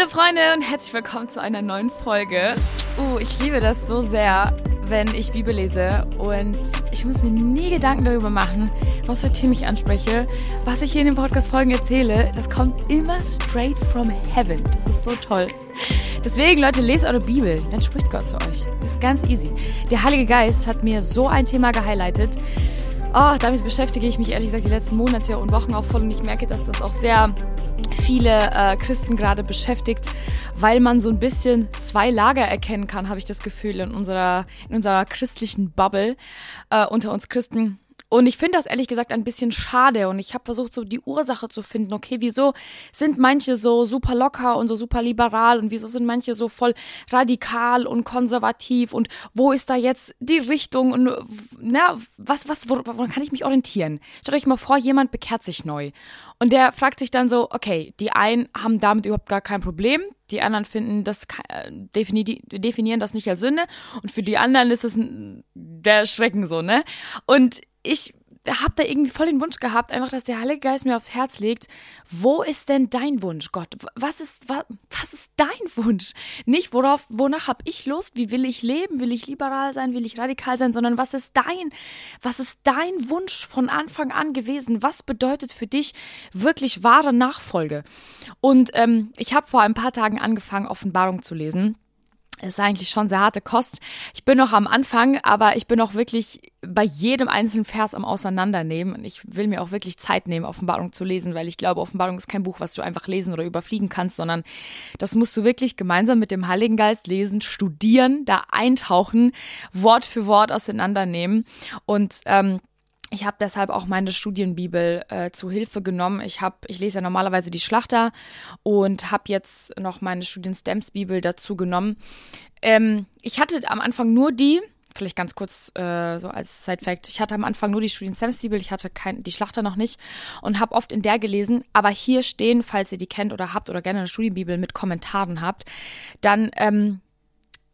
Hallo Freunde und herzlich willkommen zu einer neuen Folge. Uh, ich liebe das so sehr, wenn ich Bibel lese und ich muss mir nie Gedanken darüber machen, was für Themen ich anspreche. Was ich hier in den Podcast-Folgen erzähle, das kommt immer straight from heaven. Das ist so toll. Deswegen, Leute, lest eure Bibel, dann spricht Gott zu euch. Das ist ganz easy. Der Heilige Geist hat mir so ein Thema gehighlightet. Oh, damit beschäftige ich mich ehrlich gesagt die letzten Monate und Wochen auch voll und ich merke, dass das auch sehr viele äh, Christen gerade beschäftigt, weil man so ein bisschen zwei Lager erkennen kann, habe ich das Gefühl, in unserer, in unserer christlichen Bubble äh, unter uns Christen. Und ich finde das ehrlich gesagt ein bisschen schade. Und ich habe versucht, so die Ursache zu finden. Okay, wieso sind manche so super locker und so super liberal? Und wieso sind manche so voll radikal und konservativ? Und wo ist da jetzt die Richtung? Und na, was, was, woran kann ich mich orientieren? Stellt euch mal vor, jemand bekehrt sich neu. Und der fragt sich dann so, okay, die einen haben damit überhaupt gar kein Problem, die anderen finden das äh, definieren das nicht als Sünde. Und für die anderen ist es der Schrecken so, ne? Und ich habe da irgendwie voll den Wunsch gehabt, einfach, dass der Heilige Geist mir aufs Herz legt. Wo ist denn dein Wunsch, Gott? Was ist, was, was ist dein Wunsch? Nicht, worauf, wonach habe ich Lust? Wie will ich leben? Will ich liberal sein? Will ich radikal sein? Sondern was ist dein, was ist dein Wunsch von Anfang an gewesen? Was bedeutet für dich wirklich wahre Nachfolge? Und ähm, ich habe vor ein paar Tagen angefangen, Offenbarung zu lesen ist eigentlich schon sehr harte Kost. Ich bin noch am Anfang, aber ich bin auch wirklich bei jedem einzelnen Vers am Auseinandernehmen. Und ich will mir auch wirklich Zeit nehmen, Offenbarung zu lesen, weil ich glaube, Offenbarung ist kein Buch, was du einfach lesen oder überfliegen kannst, sondern das musst du wirklich gemeinsam mit dem Heiligen Geist lesen, studieren, da eintauchen, Wort für Wort auseinandernehmen. Und ähm, ich habe deshalb auch meine Studienbibel äh, zu Hilfe genommen. Ich habe, ich lese ja normalerweise die Schlachter und habe jetzt noch meine Studien-Stamps-Bibel dazu genommen. Ähm, ich hatte am Anfang nur die, vielleicht ganz kurz äh, so als Side-Fact, ich hatte am Anfang nur die Studien-Stamps-Bibel, ich hatte kein, die Schlachter noch nicht und habe oft in der gelesen. Aber hier stehen, falls ihr die kennt oder habt oder gerne eine Studienbibel mit Kommentaren habt, dann ähm,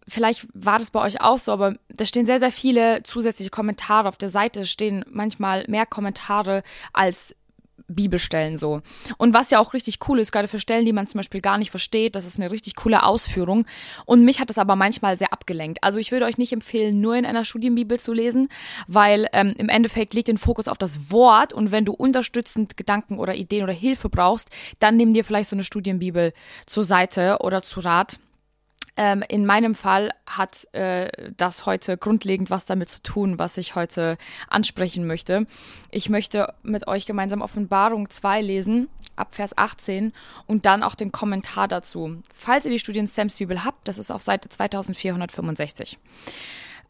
vielleicht war das bei euch auch so, aber da stehen sehr, sehr viele zusätzliche Kommentare. Auf der Seite stehen manchmal mehr Kommentare als Bibelstellen so. Und was ja auch richtig cool ist, gerade für Stellen, die man zum Beispiel gar nicht versteht, das ist eine richtig coole Ausführung. Und mich hat das aber manchmal sehr abgelenkt. Also ich würde euch nicht empfehlen, nur in einer Studienbibel zu lesen, weil ähm, im Endeffekt liegt den Fokus auf das Wort und wenn du unterstützend Gedanken oder Ideen oder Hilfe brauchst, dann nimm dir vielleicht so eine Studienbibel zur Seite oder zu Rat. Ähm, in meinem Fall hat äh, das heute grundlegend was damit zu tun, was ich heute ansprechen möchte. Ich möchte mit euch gemeinsam Offenbarung 2 lesen, ab Vers 18 und dann auch den Kommentar dazu. Falls ihr die Studien Sams Bibel habt, das ist auf Seite 2465.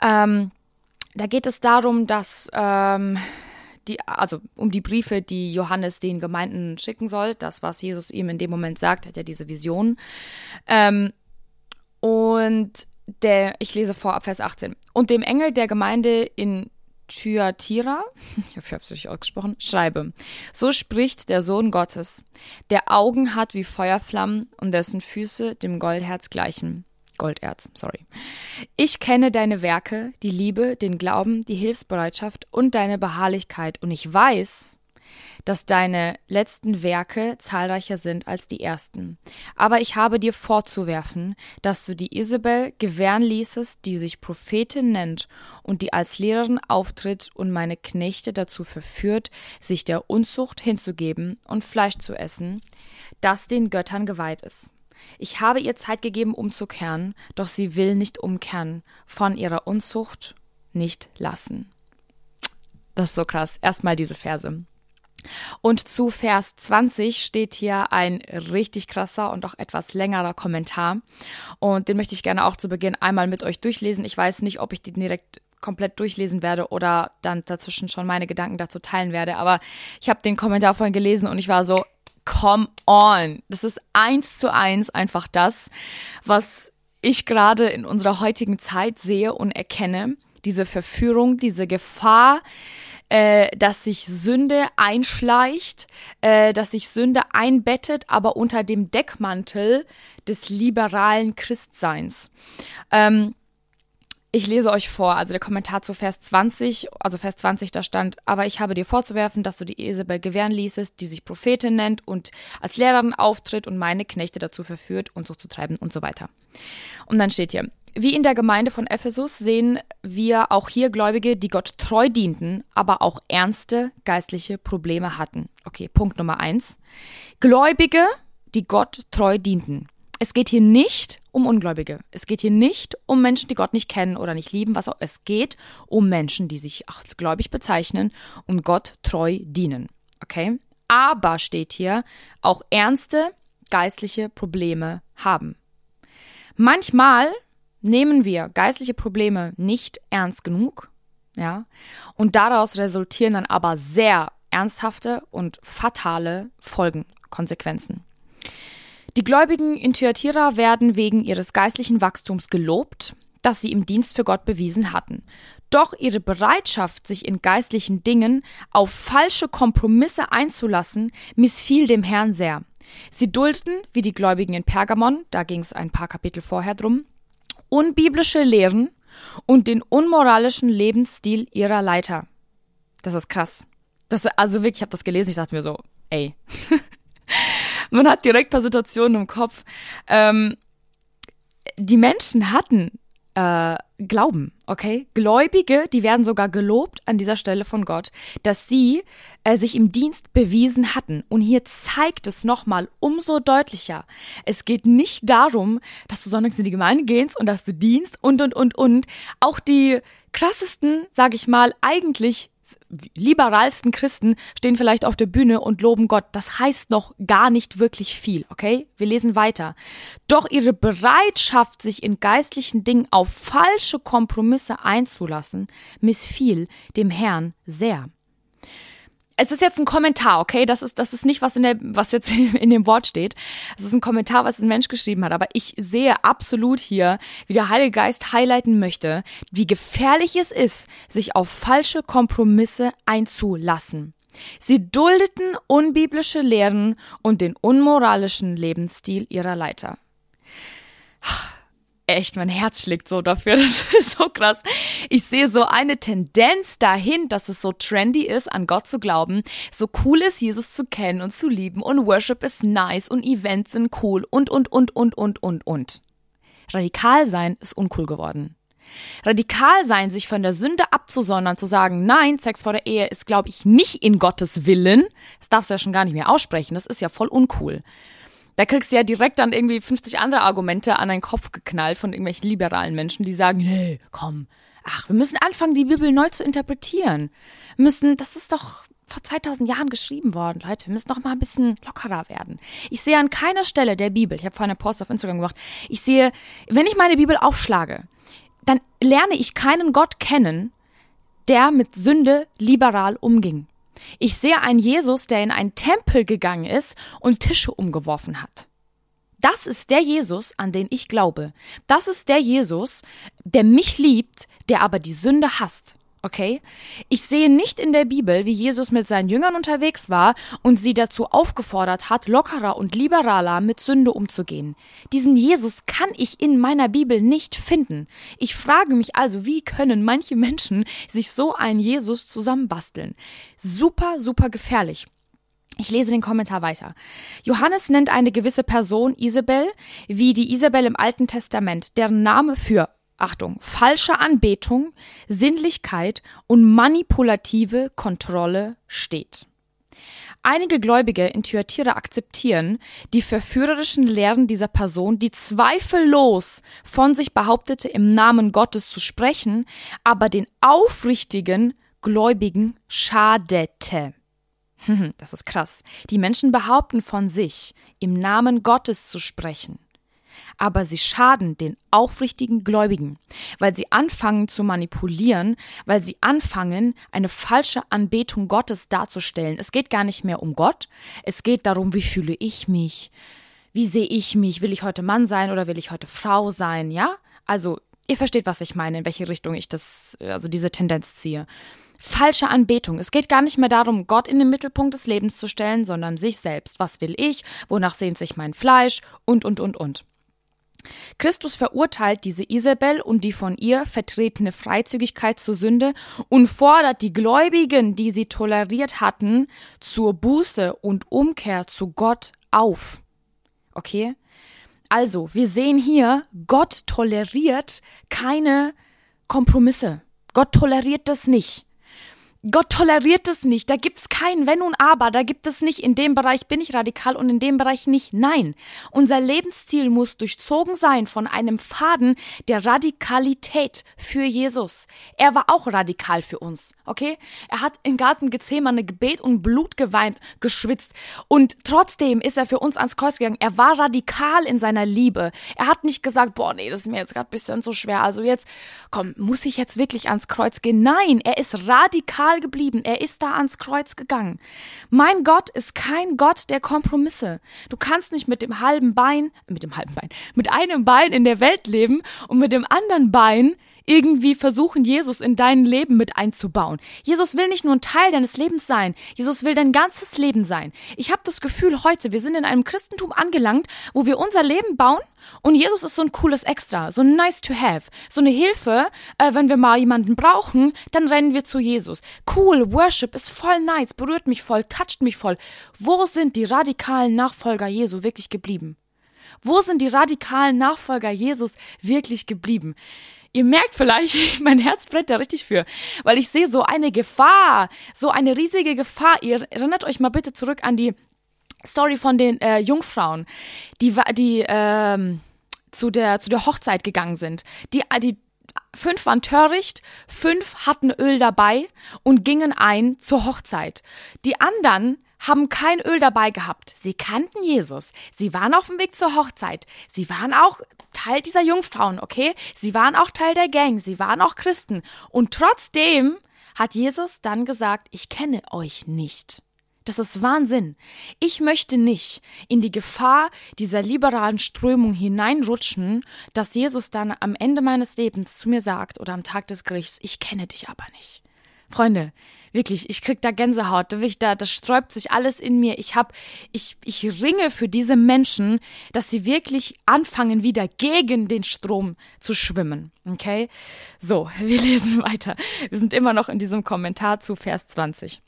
Ähm, da geht es darum, dass ähm, die, also um die Briefe, die Johannes den Gemeinden schicken soll, das, was Jesus ihm in dem Moment sagt, hat ja diese Vision. Ähm, und der, ich lese vor ab Vers 18. Und dem Engel der Gemeinde in Thyatira, ich hoffe, ich habe es richtig ausgesprochen, schreibe, so spricht der Sohn Gottes, der Augen hat wie Feuerflammen und dessen Füße dem Goldherz gleichen. Golderz, sorry. Ich kenne deine Werke, die Liebe, den Glauben, die Hilfsbereitschaft und deine Beharrlichkeit und ich weiß, dass deine letzten Werke zahlreicher sind als die ersten. Aber ich habe dir vorzuwerfen, dass du die Isabel gewähren ließest, die sich Prophetin nennt und die als Lehrerin auftritt und meine Knechte dazu verführt, sich der Unzucht hinzugeben und Fleisch zu essen, das den Göttern geweiht ist. Ich habe ihr Zeit gegeben, umzukehren, doch sie will nicht umkehren, von ihrer Unzucht nicht lassen. Das ist so krass. Erstmal diese Verse. Und zu Vers 20 steht hier ein richtig krasser und auch etwas längerer Kommentar. Und den möchte ich gerne auch zu Beginn einmal mit euch durchlesen. Ich weiß nicht, ob ich den direkt komplett durchlesen werde oder dann dazwischen schon meine Gedanken dazu teilen werde. Aber ich habe den Kommentar vorhin gelesen und ich war so, come on. Das ist eins zu eins einfach das, was ich gerade in unserer heutigen Zeit sehe und erkenne. Diese Verführung, diese Gefahr, äh, dass sich Sünde einschleicht, äh, dass sich Sünde einbettet, aber unter dem Deckmantel des liberalen Christseins. Ähm, Ich lese euch vor, also der Kommentar zu Vers 20, also Vers 20, da stand, aber ich habe dir vorzuwerfen, dass du die Isabel gewähren ließest, die sich Prophetin nennt und als Lehrerin auftritt und meine Knechte dazu verführt, und so zu treiben und so weiter. Und dann steht hier, wie in der Gemeinde von Ephesus sehen wir auch hier Gläubige, die Gott treu dienten, aber auch ernste geistliche Probleme hatten. Okay, Punkt Nummer eins. Gläubige, die Gott treu dienten es geht hier nicht um Ungläubige. Es geht hier nicht um Menschen, die Gott nicht kennen oder nicht lieben, was auch. Es geht um Menschen, die sich als gläubig bezeichnen und Gott treu dienen. Okay? Aber steht hier auch ernste geistliche Probleme haben. Manchmal nehmen wir geistliche Probleme nicht ernst genug, ja, und daraus resultieren dann aber sehr ernsthafte und fatale Folgen, Konsequenzen. Die Gläubigen in Thyatira werden wegen ihres geistlichen Wachstums gelobt, das sie im Dienst für Gott bewiesen hatten. Doch ihre Bereitschaft, sich in geistlichen Dingen auf falsche Kompromisse einzulassen, missfiel dem Herrn sehr. Sie duldeten, wie die Gläubigen in Pergamon, da ging es ein paar Kapitel vorher drum, unbiblische Lehren und den unmoralischen Lebensstil ihrer Leiter. Das ist krass. Das, also wirklich, ich habe das gelesen, ich dachte mir so, ey, man hat direkt ein paar Situationen im Kopf. Ähm, die Menschen hatten äh, Glauben, okay? Gläubige, die werden sogar gelobt an dieser Stelle von Gott, dass sie äh, sich im Dienst bewiesen hatten. Und hier zeigt es nochmal umso deutlicher. Es geht nicht darum, dass du sonntags in die Gemeinde gehst und dass du dienst und, und, und, und. Auch die krassesten, sag ich mal, eigentlich liberalsten Christen stehen vielleicht auf der Bühne und loben Gott. Das heißt noch gar nicht wirklich viel, okay? Wir lesen weiter. Doch ihre Bereitschaft, sich in geistlichen Dingen auf falsche Kompromisse einzulassen, missfiel dem Herrn sehr es ist jetzt ein Kommentar, okay? Das ist, das ist nicht, was in der, was jetzt in dem Wort steht. Es ist ein Kommentar, was ein Mensch geschrieben hat. Aber ich sehe absolut hier, wie der Heilige Geist highlighten möchte, wie gefährlich es ist, sich auf falsche Kompromisse einzulassen. Sie duldeten unbiblische Lehren und den unmoralischen Lebensstil ihrer Leiter echt, mein Herz schlägt so dafür. Das ist so krass. Ich sehe so eine Tendenz dahin, dass es so trendy ist, an Gott zu glauben, so cool ist, Jesus zu kennen und zu lieben und Worship ist nice und Events sind cool und, und, und, und, und, und, und. Radikal sein ist uncool geworden. Radikal sein, sich von der Sünde abzusondern, zu sagen, nein, Sex vor der Ehe ist, glaube ich, nicht in Gottes Willen. Das darfst du ja schon gar nicht mehr aussprechen. Das ist ja voll uncool. Da kriegst du ja direkt dann irgendwie 50 andere Argumente an deinen Kopf geknallt von irgendwelchen liberalen Menschen, die sagen, nee, komm, ach, wir müssen anfangen, die Bibel neu zu interpretieren. Wir müssen, das ist doch vor 2000 Jahren geschrieben worden, Leute. Wir müssen noch mal ein bisschen lockerer werden. Ich sehe an keiner Stelle der Bibel, ich habe vorhin einen Post auf Instagram gemacht, ich sehe, wenn ich meine Bibel aufschlage, dann lerne ich keinen Gott kennen, der mit Sünde liberal umging. Ich sehe einen Jesus, der in einen Tempel gegangen ist und Tische umgeworfen hat. Das ist der Jesus, an den ich glaube. Das ist der Jesus, der mich liebt, der aber die Sünde hasst okay? Ich sehe nicht in der Bibel, wie Jesus mit seinen Jüngern unterwegs war und sie dazu aufgefordert hat, lockerer und liberaler mit Sünde umzugehen. Diesen Jesus kann ich in meiner Bibel nicht finden. Ich frage mich also, wie können manche Menschen sich so einen Jesus zusammenbasteln? Super, super gefährlich. Ich lese den Kommentar weiter. Johannes nennt eine gewisse Person Isabel, wie die Isabel im Alten Testament, deren Name für Achtung, falsche Anbetung, Sinnlichkeit und manipulative Kontrolle steht. Einige Gläubige in Thyatira akzeptieren die verführerischen Lehren dieser Person, die zweifellos von sich behauptete, im Namen Gottes zu sprechen, aber den aufrichtigen Gläubigen schadete. Das ist krass. Die Menschen behaupten von sich, im Namen Gottes zu sprechen aber sie schaden den aufrichtigen Gläubigen, weil sie anfangen zu manipulieren, weil sie anfangen, eine falsche Anbetung Gottes darzustellen. Es geht gar nicht mehr um Gott, es geht darum, wie fühle ich mich, wie sehe ich mich, will ich heute Mann sein oder will ich heute Frau sein, ja? Also, ihr versteht, was ich meine, in welche Richtung ich das, also diese Tendenz ziehe falsche Anbetung. Es geht gar nicht mehr darum, Gott in den Mittelpunkt des Lebens zu stellen, sondern sich selbst. Was will ich? Wonach sehnt sich mein Fleisch? Und, und, und, und. Christus verurteilt diese Isabel und die von ihr vertretene Freizügigkeit zur Sünde und fordert die Gläubigen, die sie toleriert hatten, zur Buße und Umkehr zu Gott auf. Okay? Also, wir sehen hier, Gott toleriert keine Kompromisse. Gott toleriert das nicht. Gott toleriert es nicht. Da gibt's kein Wenn und Aber. Da gibt es nicht, in dem Bereich bin ich radikal und in dem Bereich nicht. Nein. Unser Lebensziel muss durchzogen sein von einem Faden der Radikalität für Jesus. Er war auch radikal für uns. Okay? Er hat im Garten Gethsemane Gebet und Blut geweint, geschwitzt. Und trotzdem ist er für uns ans Kreuz gegangen. Er war radikal in seiner Liebe. Er hat nicht gesagt, boah, nee, das ist mir jetzt gerade bisschen zu schwer. Also jetzt, komm, muss ich jetzt wirklich ans Kreuz gehen? Nein, er ist radikal radikal geblieben. Er ist da ans Kreuz gegangen. Mein Gott ist kein Gott der Kompromisse. Du kannst nicht mit dem halben Bein, mit dem halben Bein, mit einem Bein in der Welt leben und mit dem anderen Bein irgendwie versuchen, Jesus in dein Leben mit einzubauen. Jesus will nicht nur ein Teil deines Lebens sein, Jesus will dein ganzes Leben sein. Ich habe das Gefühl heute, wir sind in einem Christentum angelangt, wo wir unser Leben bauen und Jesus ist so ein cooles Extra, so nice to have, so eine Hilfe, äh, wenn wir mal jemanden brauchen, dann rennen wir zu Jesus. Cool, Worship ist voll nice, berührt mich voll, toucht mich voll. Wo sind die radikalen Nachfolger Jesu wirklich geblieben? Wo sind die radikalen Nachfolger Jesus wirklich geblieben? Ihr merkt vielleicht, mein Herz brennt da richtig für, weil ich sehe so eine Gefahr, so eine riesige Gefahr. Ihr erinnert euch mal bitte zurück an die Story von den äh, Jungfrauen, die, die ähm, zu, der, zu der Hochzeit gegangen sind. Die, die fünf waren töricht, fünf hatten Öl dabei und gingen ein zur Hochzeit. Die anderen haben kein Öl dabei gehabt. Sie kannten Jesus. Sie waren auf dem Weg zur Hochzeit. Sie waren auch Teil dieser Jungfrauen, okay? Sie waren auch Teil der Gang. Sie waren auch Christen. Und trotzdem hat Jesus dann gesagt, ich kenne euch nicht. Das ist Wahnsinn. Ich möchte nicht in die Gefahr dieser liberalen Strömung hineinrutschen, dass Jesus dann am Ende meines Lebens zu mir sagt oder am Tag des Gerichts, ich kenne dich aber nicht. Freunde, Wirklich, ich krieg da Gänsehaut, da, das sträubt sich alles in mir. Ich hab, ich, ich ringe für diese Menschen, dass sie wirklich anfangen, wieder gegen den Strom zu schwimmen. Okay? So, wir lesen weiter. Wir sind immer noch in diesem Kommentar zu Vers 20.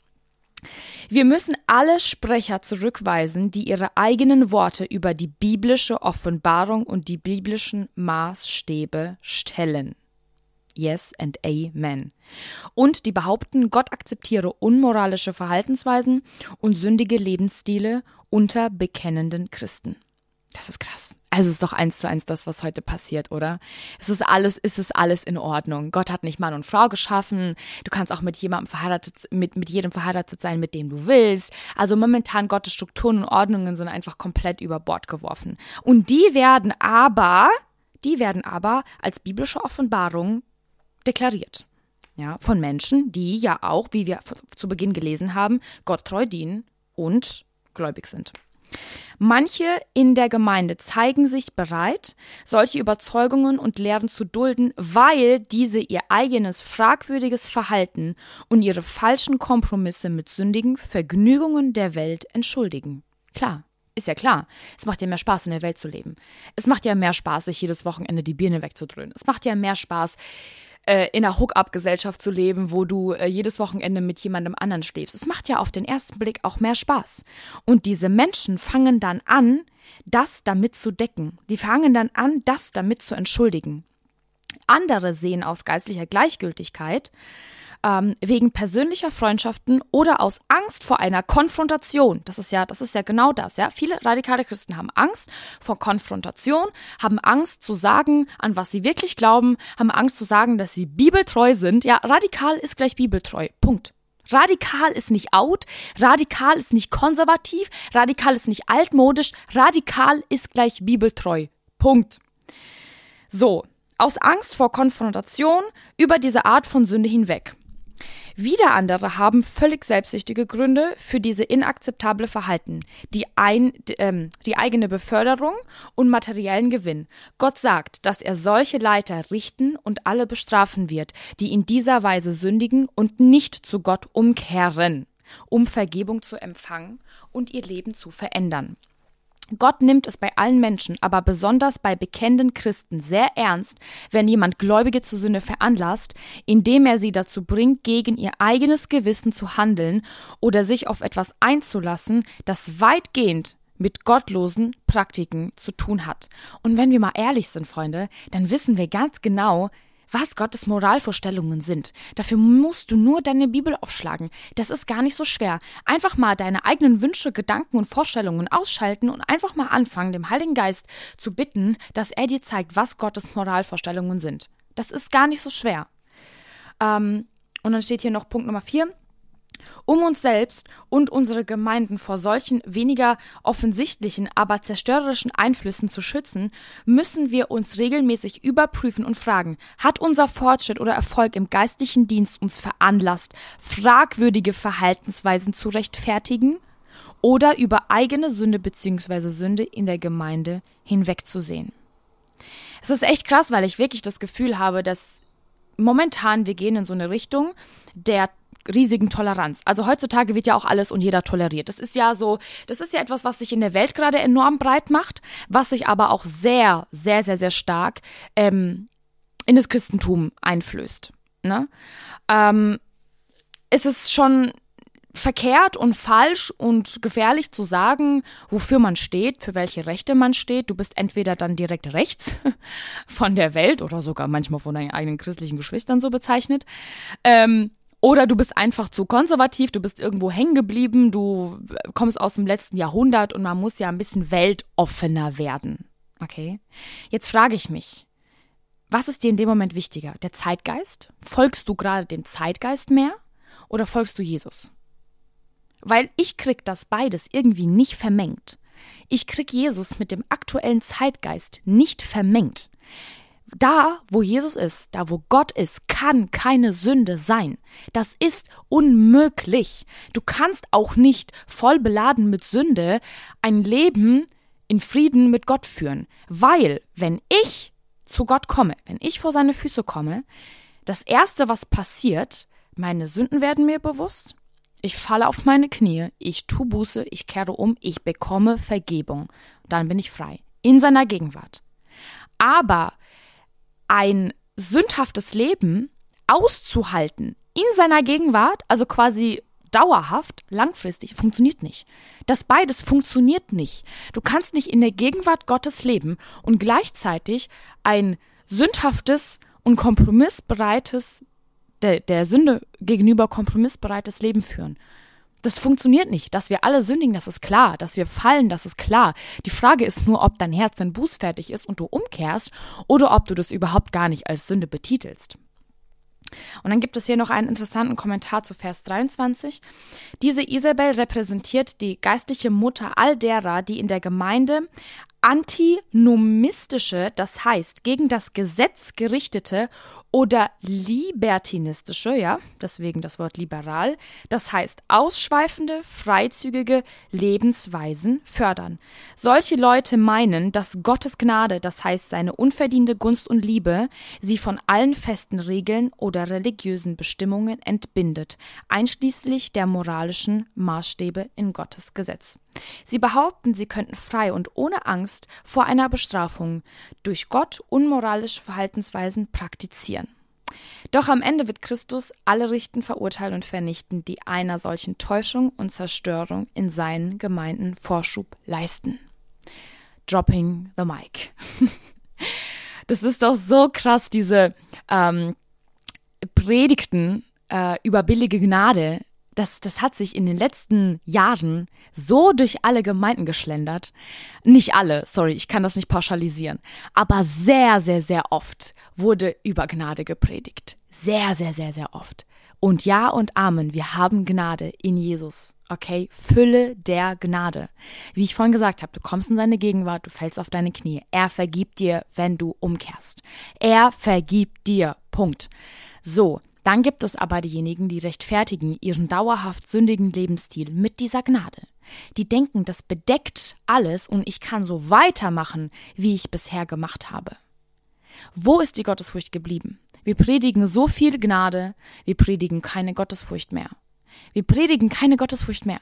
Wir müssen alle Sprecher zurückweisen, die ihre eigenen Worte über die biblische Offenbarung und die biblischen Maßstäbe stellen. Yes and Amen. Und die behaupten, Gott akzeptiere unmoralische Verhaltensweisen und sündige Lebensstile unter bekennenden Christen. Das ist krass. Also es ist doch eins zu eins das, was heute passiert, oder? Es ist alles, ist es alles in Ordnung. Gott hat nicht Mann und Frau geschaffen. Du kannst auch mit jemandem verheiratet, mit, mit jedem verheiratet sein, mit dem du willst. Also momentan Gottes Strukturen und Ordnungen sind einfach komplett über Bord geworfen. Und die werden aber, die werden aber als biblische Offenbarung deklariert. Ja, von Menschen, die ja auch, wie wir zu Beginn gelesen haben, Gott treu dienen und gläubig sind. Manche in der Gemeinde zeigen sich bereit, solche Überzeugungen und Lehren zu dulden, weil diese ihr eigenes fragwürdiges Verhalten und ihre falschen Kompromisse mit sündigen Vergnügungen der Welt entschuldigen. Klar, ist ja klar. Es macht ja mehr Spaß, in der Welt zu leben. Es macht ja mehr Spaß, sich jedes Wochenende die Birne wegzudröhnen. Es macht ja mehr Spaß, äh, in einer Hook-up-Gesellschaft zu leben, wo du äh, jedes Wochenende mit jemandem anderen schläfst. Es macht ja auf den ersten Blick auch mehr Spaß. Und diese Menschen fangen dann an, das damit zu decken. Die fangen dann an, das damit zu entschuldigen. Andere sehen aus geistlicher Gleichgültigkeit ähm, wegen persönlicher Freundschaften oder aus Angst vor einer Konfrontation. Das ist ja, das ist ja genau das, ja. Viele radikale Christen haben Angst vor Konfrontation, haben Angst zu sagen, an was sie wirklich glauben, haben Angst zu sagen, dass sie bibeltreu sind. Ja, radikal ist gleich bibeltreu. Punkt. Radikal ist nicht out, radikal ist nicht konservativ, radikal ist nicht altmodisch, radikal ist gleich bibeltreu. Punkt. So, aus Angst vor Konfrontation über diese Art von Sünde hinweg. Wieder andere haben völlig selbstsüchtige Gründe für diese inakzeptable Verhalten, die, ein, ähm, die eigene Beförderung und materiellen Gewinn. Gott sagt, dass er solche Leiter richten und alle bestrafen wird, die in dieser Weise sündigen und nicht zu Gott umkehren, um Vergebung zu empfangen und ihr Leben zu verändern. Gott nimmt es bei allen Menschen, aber besonders bei bekennenden Christen sehr ernst, wenn jemand Gläubige zur Sünde veranlasst, indem er sie dazu bringt, gegen ihr eigenes Gewissen zu handeln oder sich auf etwas einzulassen, das weitgehend mit gottlosen Praktiken zu tun hat. Und wenn wir mal ehrlich sind, Freunde, dann wissen wir ganz genau, was Gottes Moralvorstellungen sind. Dafür musst du nur deine Bibel aufschlagen. Das ist gar nicht so schwer. Einfach mal deine eigenen Wünsche, Gedanken und Vorstellungen ausschalten und einfach mal anfangen, dem Heiligen Geist zu bitten, dass er dir zeigt, was Gottes Moralvorstellungen sind. Das ist gar nicht so schwer. Ähm, und dann steht hier noch Punkt Nummer vier. Um uns selbst und unsere Gemeinden vor solchen weniger offensichtlichen, aber zerstörerischen Einflüssen zu schützen, müssen wir uns regelmäßig überprüfen und fragen, hat unser Fortschritt oder Erfolg im geistlichen Dienst uns veranlasst, fragwürdige Verhaltensweisen zu rechtfertigen oder über eigene Sünde bzw. Sünde in der Gemeinde hinwegzusehen? Es ist echt krass, weil ich wirklich das Gefühl habe, dass momentan wir gehen in so eine Richtung der riesigen Toleranz. Also heutzutage wird ja auch alles und jeder toleriert. Das ist ja so, das ist ja etwas, was sich in der Welt gerade enorm breit macht, was sich aber auch sehr, sehr, sehr, sehr stark ähm, in das Christentum einflößt. Ne? Ähm, es ist schon verkehrt und falsch und gefährlich zu sagen, wofür man steht, für welche Rechte man steht. Du bist entweder dann direkt rechts von der Welt oder sogar manchmal von deinen eigenen christlichen Geschwistern so bezeichnet. Ähm, oder du bist einfach zu konservativ, du bist irgendwo hängen geblieben, du kommst aus dem letzten Jahrhundert und man muss ja ein bisschen weltoffener werden. Okay? Jetzt frage ich mich, was ist dir in dem Moment wichtiger? Der Zeitgeist? Folgst du gerade dem Zeitgeist mehr oder folgst du Jesus? Weil ich krieg das beides irgendwie nicht vermengt. Ich krieg Jesus mit dem aktuellen Zeitgeist nicht vermengt. Da, wo Jesus ist, da, wo Gott ist, kann keine Sünde sein. Das ist unmöglich. Du kannst auch nicht voll beladen mit Sünde ein Leben in Frieden mit Gott führen. Weil, wenn ich zu Gott komme, wenn ich vor seine Füße komme, das Erste, was passiert, meine Sünden werden mir bewusst, ich falle auf meine Knie, ich tu Buße, ich kehre um, ich bekomme Vergebung. Dann bin ich frei. In seiner Gegenwart. Aber ein sündhaftes Leben auszuhalten in seiner Gegenwart, also quasi dauerhaft, langfristig, funktioniert nicht. Das beides funktioniert nicht. Du kannst nicht in der Gegenwart Gottes leben und gleichzeitig ein sündhaftes und kompromissbereites, der, der Sünde gegenüber kompromissbereites Leben führen. Das funktioniert nicht. Dass wir alle sündigen, das ist klar. Dass wir fallen, das ist klar. Die Frage ist nur, ob dein Herz dann bußfertig ist und du umkehrst oder ob du das überhaupt gar nicht als Sünde betitelst. Und dann gibt es hier noch einen interessanten Kommentar zu Vers 23. Diese Isabel repräsentiert die geistliche Mutter all derer, die in der Gemeinde antinomistische, das heißt gegen das Gesetz gerichtete oder libertinistische, ja, deswegen das Wort liberal, das heißt ausschweifende, freizügige Lebensweisen fördern. Solche Leute meinen, dass Gottes Gnade, das heißt seine unverdiente Gunst und Liebe, sie von allen festen Regeln oder religiösen Bestimmungen entbindet, einschließlich der moralischen Maßstäbe in Gottes Gesetz. Sie behaupten, sie könnten frei und ohne Angst vor einer Bestrafung durch Gott unmoralische Verhaltensweisen praktizieren. Doch am Ende wird Christus alle richten, verurteilen und vernichten, die einer solchen Täuschung und Zerstörung in seinen Gemeinden Vorschub leisten. Dropping the mic. das ist doch so krass, diese ähm, Predigten äh, über billige Gnade, das, das hat sich in den letzten Jahren so durch alle Gemeinden geschlendert. Nicht alle, sorry, ich kann das nicht pauschalisieren. Aber sehr, sehr, sehr oft wurde über Gnade gepredigt. Sehr, sehr, sehr, sehr oft. Und ja und Amen, wir haben Gnade in Jesus. Okay, Fülle der Gnade. Wie ich vorhin gesagt habe, du kommst in seine Gegenwart, du fällst auf deine Knie. Er vergibt dir, wenn du umkehrst. Er vergibt dir. Punkt. So, dann gibt es aber diejenigen, die rechtfertigen ihren dauerhaft sündigen Lebensstil mit dieser Gnade. Die denken, das bedeckt alles und ich kann so weitermachen, wie ich bisher gemacht habe. Wo ist die Gottesfurcht geblieben? Wir predigen so viel Gnade, wir predigen keine Gottesfurcht mehr. Wir predigen keine Gottesfurcht mehr.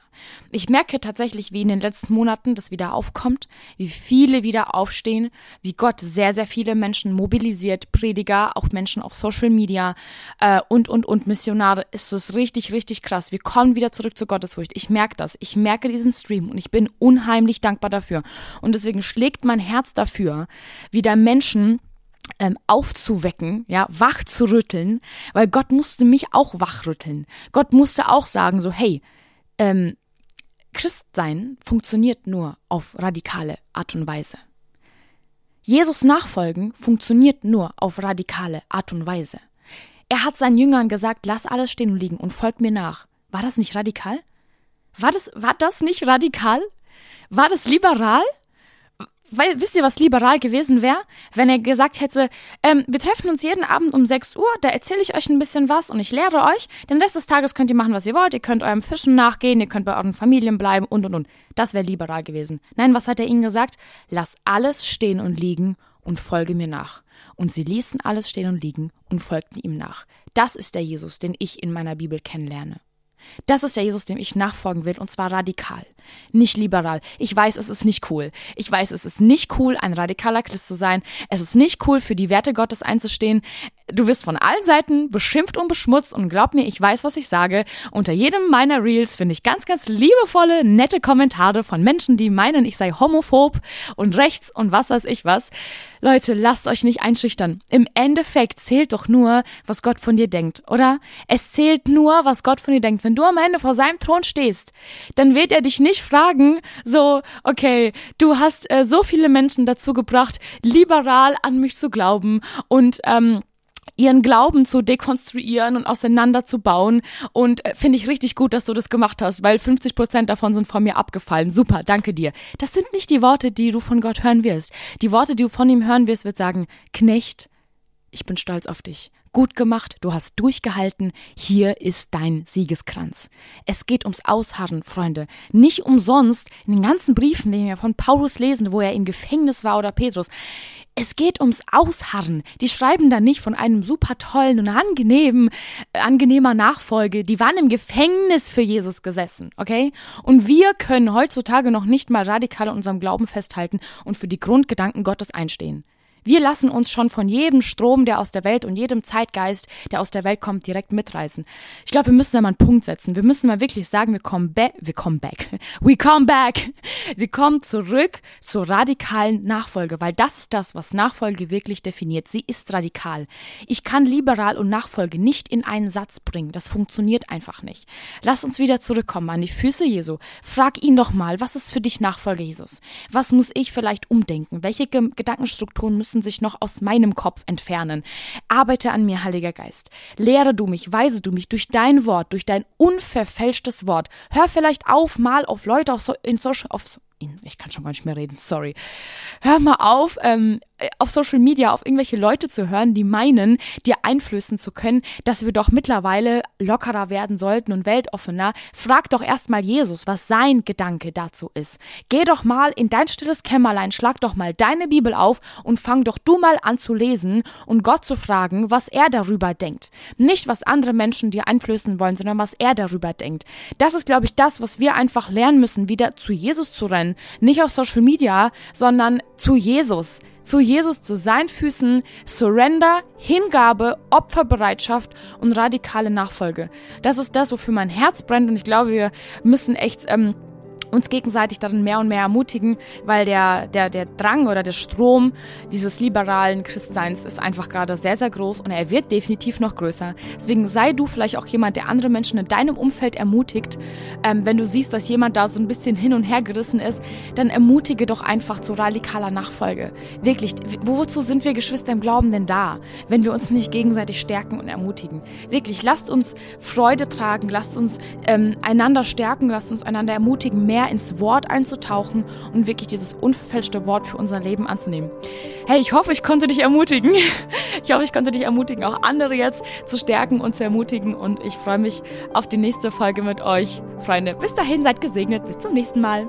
Ich merke tatsächlich, wie in den letzten Monaten das wieder aufkommt, wie viele wieder aufstehen, wie Gott sehr, sehr viele Menschen mobilisiert, Prediger, auch Menschen auf Social Media äh, und, und, und Missionare. Ist es richtig, richtig krass. Wir kommen wieder zurück zur Gottesfurcht. Ich merke das. Ich merke diesen Stream und ich bin unheimlich dankbar dafür. Und deswegen schlägt mein Herz dafür, wieder Menschen ähm, aufzuwecken, ja, wach zu rütteln, weil Gott musste mich auch wachrütteln. Gott musste auch sagen, so, hey, ähm, Christsein funktioniert nur auf radikale Art und Weise. Jesus nachfolgen funktioniert nur auf radikale Art und Weise. Er hat seinen Jüngern gesagt, lass alles stehen und liegen und folgt mir nach. War das nicht radikal? War das, war das nicht radikal? War das liberal? Weil, wisst ihr, was liberal gewesen wäre, wenn er gesagt hätte, ähm, wir treffen uns jeden Abend um 6 Uhr, da erzähle ich euch ein bisschen was und ich lehre euch, den Rest des Tages könnt ihr machen, was ihr wollt, ihr könnt eurem Fischen nachgehen, ihr könnt bei euren Familien bleiben und und und. Das wäre liberal gewesen. Nein, was hat er ihnen gesagt? Lass alles stehen und liegen und folge mir nach. Und sie ließen alles stehen und liegen und folgten ihm nach. Das ist der Jesus, den ich in meiner Bibel kennenlerne. Das ist der Jesus, dem ich nachfolgen will, und zwar radikal, nicht liberal. Ich weiß, es ist nicht cool. Ich weiß, es ist nicht cool, ein radikaler Christ zu sein. Es ist nicht cool, für die Werte Gottes einzustehen. Du wirst von allen Seiten beschimpft und beschmutzt und glaub mir, ich weiß, was ich sage. Unter jedem meiner Reels finde ich ganz, ganz liebevolle, nette Kommentare von Menschen, die meinen, ich sei homophob und rechts und was weiß ich was. Leute, lasst euch nicht einschüchtern. Im Endeffekt zählt doch nur, was Gott von dir denkt, oder? Es zählt nur, was Gott von dir denkt. Wenn du am Ende vor seinem Thron stehst, dann wird er dich nicht fragen, so, okay, du hast äh, so viele Menschen dazu gebracht, liberal an mich zu glauben und ähm, ihren Glauben zu dekonstruieren und auseinanderzubauen. Und äh, finde ich richtig gut, dass du das gemacht hast, weil 50 Prozent davon sind von mir abgefallen. Super, danke dir. Das sind nicht die Worte, die du von Gott hören wirst. Die Worte, die du von ihm hören wirst, wird sagen, Knecht, ich bin stolz auf dich. Gut gemacht, du hast durchgehalten, hier ist dein Siegeskranz. Es geht ums Ausharren, Freunde. Nicht umsonst in den ganzen Briefen, die wir von Paulus lesen, wo er im Gefängnis war oder Petrus. Es geht ums Ausharren. Die schreiben da nicht von einem super tollen und angenehmen, äh, angenehmer Nachfolge. Die waren im Gefängnis für Jesus gesessen, okay? Und wir können heutzutage noch nicht mal radikal an unserem Glauben festhalten und für die Grundgedanken Gottes einstehen. Wir lassen uns schon von jedem Strom, der aus der Welt und jedem Zeitgeist, der aus der Welt kommt, direkt mitreißen. Ich glaube, wir müssen da mal einen Punkt setzen. Wir müssen mal wirklich sagen, wir kommen back, wir kommen back. We come back. Wir kommen zurück zur radikalen Nachfolge, weil das ist das, was Nachfolge wirklich definiert. Sie ist radikal. Ich kann liberal und Nachfolge nicht in einen Satz bringen. Das funktioniert einfach nicht. Lass uns wieder zurückkommen an die Füße Jesu. Frag ihn doch mal, was ist für dich Nachfolge Jesus? Was muss ich vielleicht umdenken? Welche Gedankenstrukturen müssen müssen sich noch aus meinem Kopf entfernen. Arbeite an mir, Heiliger Geist. Lehre du mich, weise du mich durch dein Wort, durch dein unverfälschtes Wort. Hör vielleicht auf, mal auf Leute auf, so, in Social, auf, ich kann schon gar nicht mehr reden, sorry. Hör mal auf, ähm, auf Social Media auf irgendwelche Leute zu hören, die meinen, dir einflößen zu können, dass wir doch mittlerweile lockerer werden sollten und weltoffener. Frag doch erstmal Jesus, was sein Gedanke dazu ist. Geh doch mal in dein stilles Kämmerlein, schlag doch mal deine Bibel auf und fang doch du mal an zu lesen und Gott zu fragen, was er darüber denkt. Nicht, was andere Menschen dir einflößen wollen, sondern was er darüber denkt. Das ist, glaube ich, das, was wir einfach lernen müssen, wieder zu Jesus zu rennen. Nicht auf Social Media, sondern zu Jesus zu Jesus, zu seinen Füßen, Surrender, Hingabe, Opferbereitschaft und radikale Nachfolge. Das ist das, wofür mein Herz brennt und ich glaube, wir müssen echt ähm, uns gegenseitig darin mehr und mehr ermutigen, weil der, der, der Drang oder der Strom dieses liberalen Christseins ist einfach gerade sehr, sehr groß und er wird definitiv noch größer. Deswegen sei du vielleicht auch jemand, der andere Menschen in deinem Umfeld ermutigt. Ähm, wenn du siehst, dass jemand da so ein bisschen hin und her gerissen ist, dann ermutige doch einfach zu radikaler Nachfolge. Wirklich, wozu sind wir Geschwister im Glauben denn da, wenn wir uns nicht gegenseitig stärken und ermutigen? Wirklich, lasst uns Freude tragen, lasst uns ähm, einander stärken, lasst uns einander ermutigen, mehr mehr ins Wort einzutauchen und wirklich dieses unverfälschte Wort für unser Leben anzunehmen. Hey, ich hoffe, ich konnte dich ermutigen. Ich hoffe, ich konnte dich ermutigen, auch andere jetzt zu stärken und zu ermutigen. Und ich freue mich auf die nächste Folge mit euch, Freunde. Bis dahin, seid gesegnet. Bis zum nächsten Mal.